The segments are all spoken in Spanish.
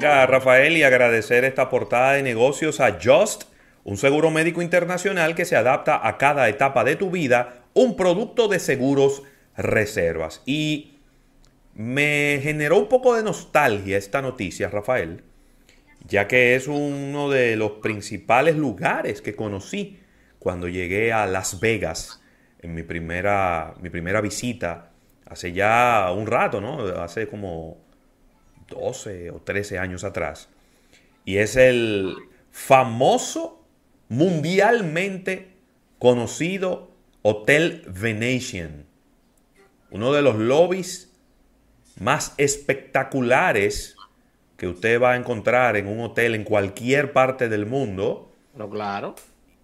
Rafael, y agradecer esta portada de negocios a Just, un seguro médico internacional que se adapta a cada etapa de tu vida, un producto de seguros reservas. Y me generó un poco de nostalgia esta noticia, Rafael, ya que es uno de los principales lugares que conocí cuando llegué a Las Vegas en mi primera, mi primera visita hace ya un rato, ¿no? Hace como 12 o 13 años atrás. Y es el famoso, mundialmente conocido Hotel Venetian. Uno de los lobbies más espectaculares que usted va a encontrar en un hotel en cualquier parte del mundo. Pero claro.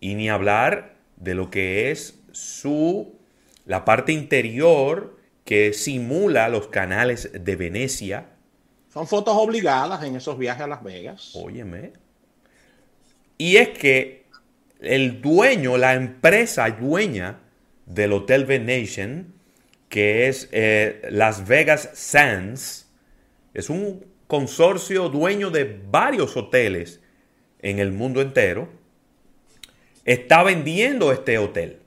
Y ni hablar de lo que es su la parte interior que simula los canales de Venecia. Son fotos obligadas en esos viajes a Las Vegas. Óyeme. Y es que el dueño, la empresa dueña del Hotel Venetian, que es eh, Las Vegas Sands, es un consorcio dueño de varios hoteles en el mundo entero, está vendiendo este hotel.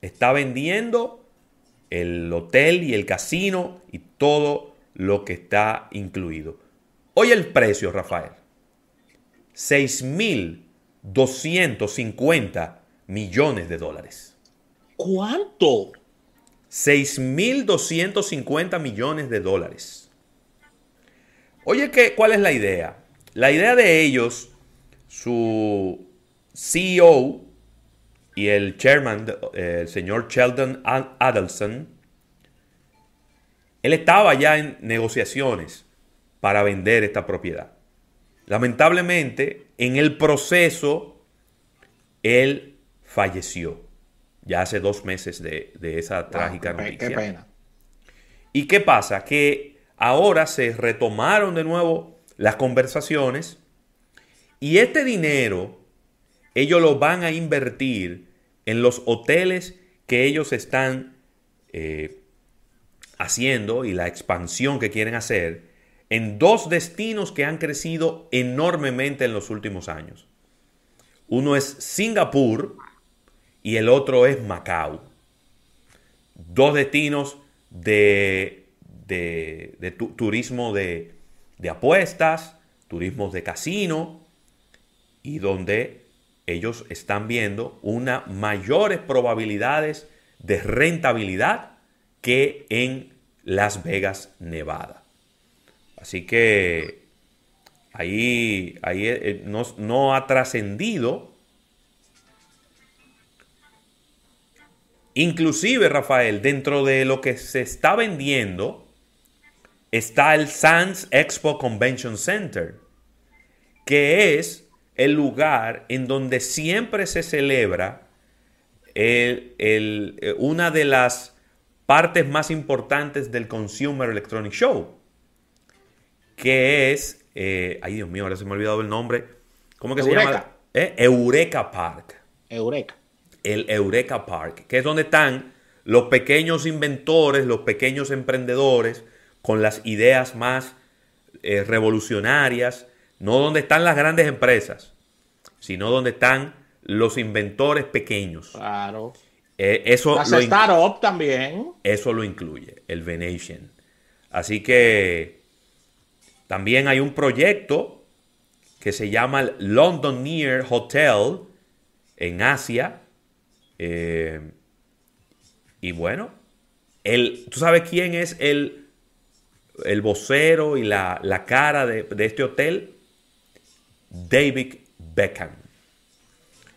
Está vendiendo el hotel y el casino y todo lo que está incluido. Hoy el precio, Rafael. 6.250 millones de dólares. ¿Cuánto? 6.250 millones de dólares. Oye, ¿qué, ¿cuál es la idea? La idea de ellos, su CEO y el chairman, el señor Sheldon Adelson, él estaba ya en negociaciones para vender esta propiedad. Lamentablemente, en el proceso, él falleció ya hace dos meses de, esa trágica noticia. Qué pena. ¿Y qué pasa? Que ahora se retomaron de nuevo las conversaciones y este dinero ellos lo van a invertir en los hoteles que ellos están eh, haciendo y la expansión que quieren hacer en dos destinos que han crecido enormemente en los últimos años. Uno es Singapur, y el otro es Macao. Dos destinos de, turismo de, de apuestas, turismo de casino, y donde ellos están viendo unas mayores probabilidades de rentabilidad que en Las Vegas, Nevada. Así que ahí, ahí eh, no, no ha trascendido Inclusive, Rafael, dentro de lo que se está vendiendo está el Sands Expo Convention Center, que es el lugar en donde siempre se celebra eh, una de las partes más importantes del Consumer Electronic Show, que es, eh, ay Dios mío, ahora se me ha olvidado el nombre, ¿cómo que se llama? Eh, Eureka Park. Eureka el Eureka Park, que es donde están los pequeños inventores, los pequeños emprendedores con las ideas más eh, revolucionarias, no donde están las grandes empresas, sino donde están los inventores pequeños. Claro. Eh, eso las startups también. Eso lo incluye, el Venetian. Así que también hay un proyecto que se llama el London Near Hotel en Asia, eh, y bueno, el, ¿tú sabes quién es el, el vocero y la, cara de, este hotel? David Beckham.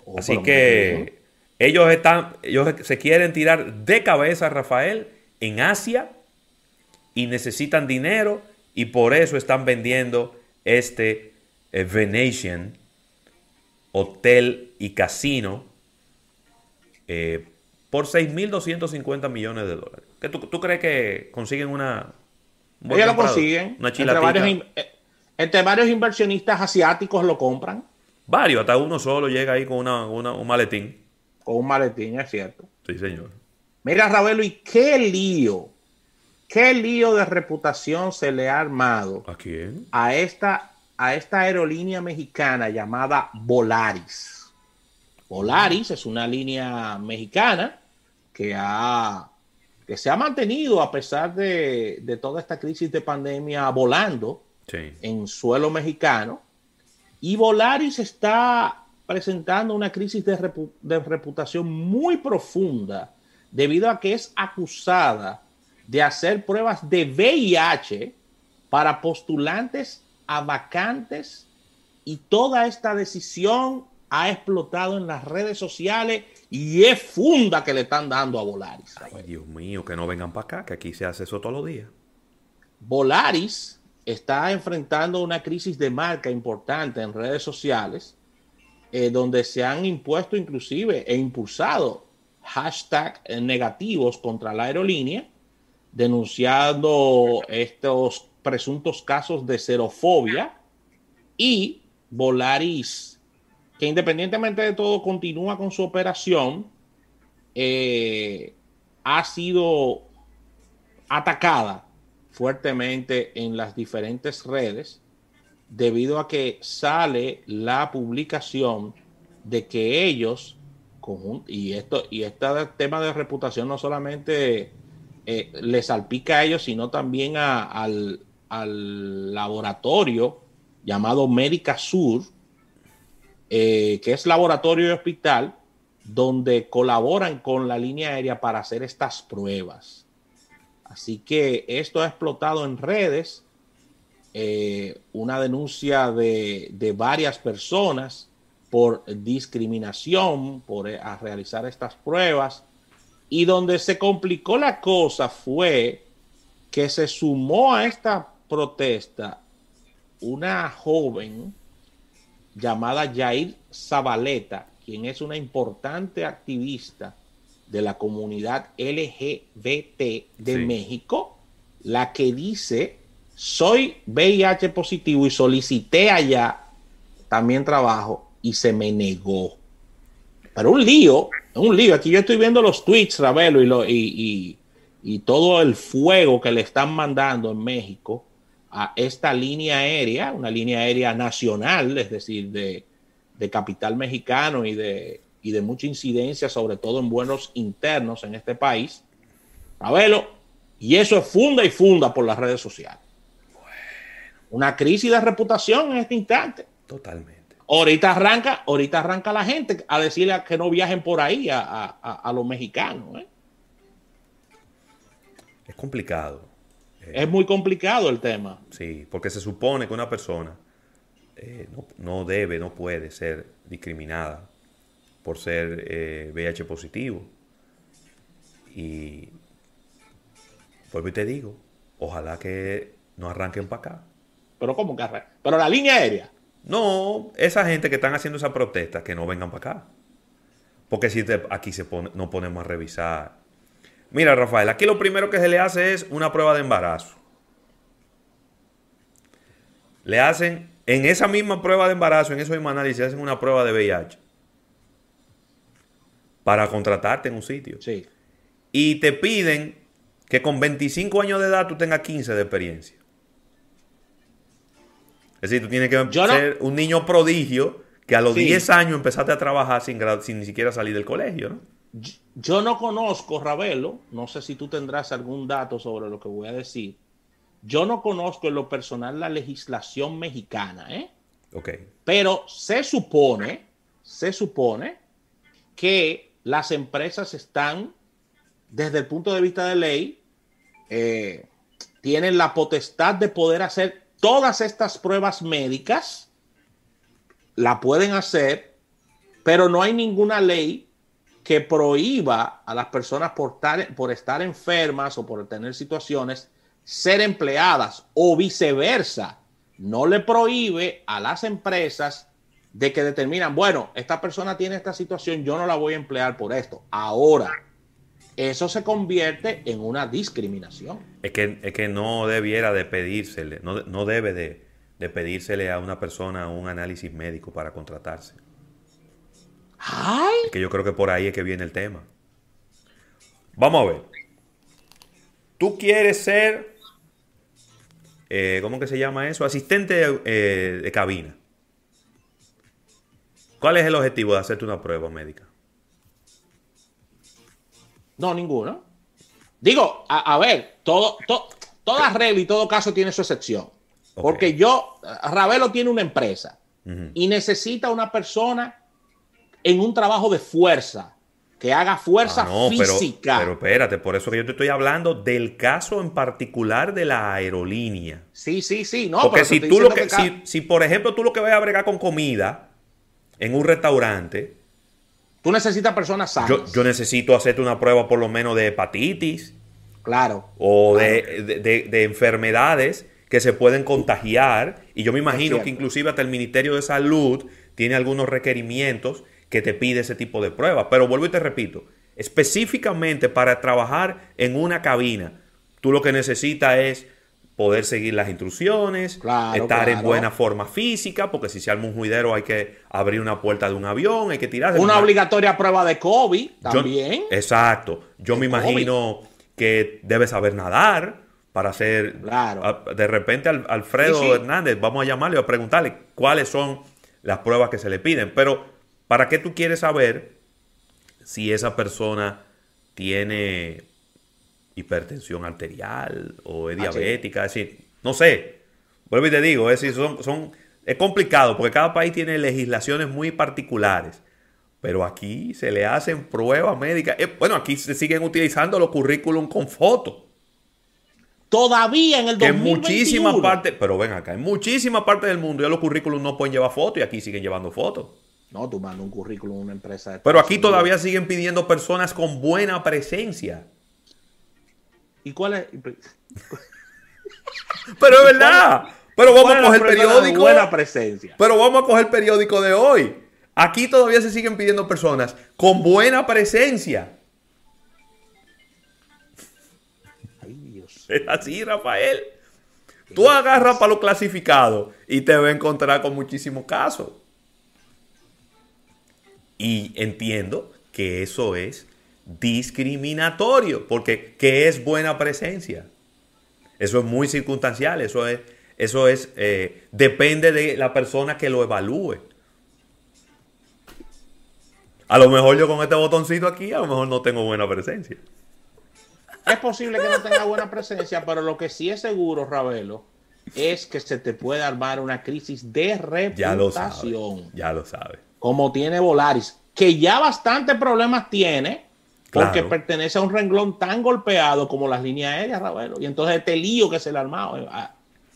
Oh, Así que ellos están, ellos se quieren tirar de cabeza, Rafael, en Asia y necesitan dinero y por eso están vendiendo este eh, Venetian Hotel y Casino eh, por 6.250 millones de dólares. ¿Qué tú, crees que consiguen una... Ellos lo consiguen. Eh, entre varios, inversionistas asiáticos lo compran. Varios, hasta uno solo llega ahí con un maletín. Con un maletín, es cierto. Sí, señor. Mira, Ravelo, y qué lío ¿Qué lío de reputación se le ha armado ¿A quién? A esta, a esta aerolínea mexicana llamada Volaris? Volaris es una línea mexicana que, ha, que se ha mantenido a pesar de, toda esta crisis de pandemia volando en suelo mexicano. Y Volaris está presentando una crisis de, de reputación muy profunda debido a que es acusada de hacer pruebas de VIH para postulantes a vacantes y toda esta decisión ha explotado en las redes sociales y es funda que le están dando a Volaris. Ay, Dios mío, que no vengan para acá, que aquí se hace eso todos los días. Volaris está enfrentando una crisis de marca importante en redes sociales, eh, donde se han impuesto inclusive e impulsado hashtags negativos contra la aerolínea denunciando estos presuntos casos de xerofobia y Volaris, que independientemente de todo continúa con su operación, eh, ha sido atacada fuertemente en las diferentes redes debido a que sale la publicación de que ellos, y esto y este tema de reputación no solamente eh, le salpica a ellos, sino también al, laboratorio llamado Médica Sur, eh, que es laboratorio y hospital, donde colaboran con la línea aérea para hacer estas pruebas. Así que esto ha explotado en redes, eh, una denuncia de, de, varias personas por discriminación, por realizar estas pruebas. Y donde se complicó la cosa fue que se sumó a esta protesta una joven llamada Jair Zabaleta, quien es una importante activista de la comunidad LGBT de México, la que dice, soy VIH positivo y solicité allá también trabajo y se me negó. Pero un lío, un lío. Aquí yo estoy viendo los tweets, Ravelo, y, lo, y, y, todo el fuego que le están mandando en México a esta línea aérea, una línea aérea nacional, es decir, de, capital mexicano y de, y de mucha incidencia, sobre todo en vuelos internos en este país. Ravelo, y eso es funda y funda por las redes sociales. Una crisis de reputación en este instante. Totalmente. Ahorita arranca, ahorita arranca la gente a decirle que no viajen por ahí a, los mexicanos. ¿eh? Es complicado. es muy complicado el tema. Sí, porque se supone que una persona eh, no, debe, no puede ser discriminada por ser VIH eh, positivo. Y vuelvo y te digo, ojalá que no arranquen para acá. Pero ¿cómo que? Pero la línea aérea. No, esa gente que están haciendo esa protesta, que no vengan para acá. Porque si aquí se pone, no ponemos a revisar. Mira, Rafael, aquí lo primero que se le hace es una prueba de embarazo. Le hacen, en esa misma prueba de embarazo, en esos mismos análisis, hacen una prueba de VIH. Para contratarte en un sitio. Sí. Y te piden que con 25 años de edad tú tengas 15 de experiencia. Es decir, tú tienes que ser un niño prodigio que a los 10 años empezaste a trabajar sin, sin ni siquiera salir del colegio, ¿no? Yo no conozco, Ravelo, no sé si tú tendrás algún dato sobre lo que voy a decir. Yo no conozco en lo personal la legislación mexicana, ¿eh? Ok. Pero se supone, se supone que las empresas están, desde el punto de vista de ley, eh, tienen la potestad de poder hacer todas estas pruebas médicas la pueden hacer, pero no hay ninguna ley que prohíba a las personas por, por estar enfermas o por tener situaciones ser empleadas o viceversa. No le prohíbe a las empresas de que determinan, bueno, esta persona tiene esta situación, yo no la voy a emplear por esto. Ahora, eso se convierte en una discriminación. Es que, es que no debiera de pedírsele, no, no debe de, de, pedírsele a una persona un análisis médico para contratarse. Ay. Es que yo creo que por ahí es que viene el tema. Vamos a ver. tú quieres ser, eh, ¿cómo que se llama eso? Asistente eh, de cabina. ¿Cuál es el objetivo de hacerte una prueba médica? No, ninguno. Digo, a, ver, todo, toda regla y todo caso tiene su excepción. Porque yo, Ravelo tiene una empresa y necesita una persona en un trabajo de fuerza, que haga fuerza ah, física. Pero, espérate, por eso que yo te estoy hablando del caso en particular de la aerolínea. Sí, sí, sí. No, Porque si tú lo que, si, si, por ejemplo tú lo que vas a bregar con comida en un restaurante. Tú necesitas personas sanas. Yo, necesito hacerte una prueba por lo menos de hepatitis. Claro. O De, enfermedades que se pueden contagiar. Y yo me imagino que inclusive hasta el Ministerio de Salud tiene algunos requerimientos que te pide ese tipo de pruebas. Pero vuelvo y te repito, específicamente para trabajar en una cabina, tú lo que necesitas es poder seguir las instrucciones, estar en buena forma física, porque si se arma un juidero hay que abrir una puerta de un avión, hay que tirar. Una obligatoria prueba de COVID también. exacto. Yo me imagino que debes saber nadar para hacer... Claro. De repente Alfredo Hernández, vamos a llamarle a preguntarle cuáles son las pruebas que se le piden. Pero ¿Para qué tú quieres saber si esa persona tiene hipertensión arterial o es ah, diabética? Es decir, no sé. Vuelvo y te digo, es decir, son, son, es complicado porque cada país tiene legislaciones muy particulares. Pero aquí se le hacen pruebas médicas. Eh, bueno, aquí se siguen utilizando los currículum con fotos. Todavía en el 2021. en muchísimas partes, pero ven acá, en muchísimas partes del mundo ya los currículums no pueden llevar fotos y aquí siguen llevando fotos. No, tú mandas un currículum a una empresa. De Pero aquí todavía siguen pidiendo personas con buena presencia. ¿Y cuál es? Pero es verdad. Pero vamos a coger el periódico. Buena presencia. Pero vamos a coger el periódico de hoy. Aquí todavía se siguen pidiendo personas con buena presencia. Ay, Dios. Es así, Rafael. Tú agarras para lo clasificado y te va a encontrar con muchísimos casos. Y entiendo que eso es discriminatorio, porque ¿qué es buena presencia? Eso es muy circunstancial, eso es, eso es, eh, depende de la persona que lo evalúe. A lo mejor yo con este botoncito aquí, a lo mejor no tengo buena presencia. Es posible que no tenga buena presencia, pero lo que sí es seguro, Ravelo, es que se te puede armar una crisis de reputación. Ya lo sabe, ya lo sabe como tiene Volaris, que ya bastante problemas tiene, porque pertenece a un renglón tan golpeado como las líneas aéreas, Ravelo. Y entonces este lío que se le ha armado, eh,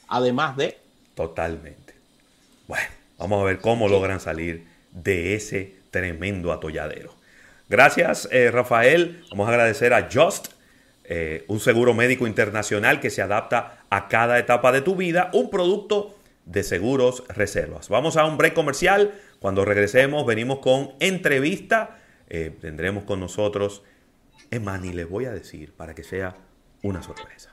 además de... Totalmente. Bueno, vamos a ver cómo logran salir de ese tremendo atolladero. Gracias, eh, Rafael. Vamos a agradecer a Just, eh, un seguro médico internacional que se adapta a cada etapa de tu vida, un producto de seguros reservas. Vamos a un break comercial. Cuando regresemos venimos con entrevista. Eh, tendremos con nosotros, es más, les voy a decir para que sea una sorpresa.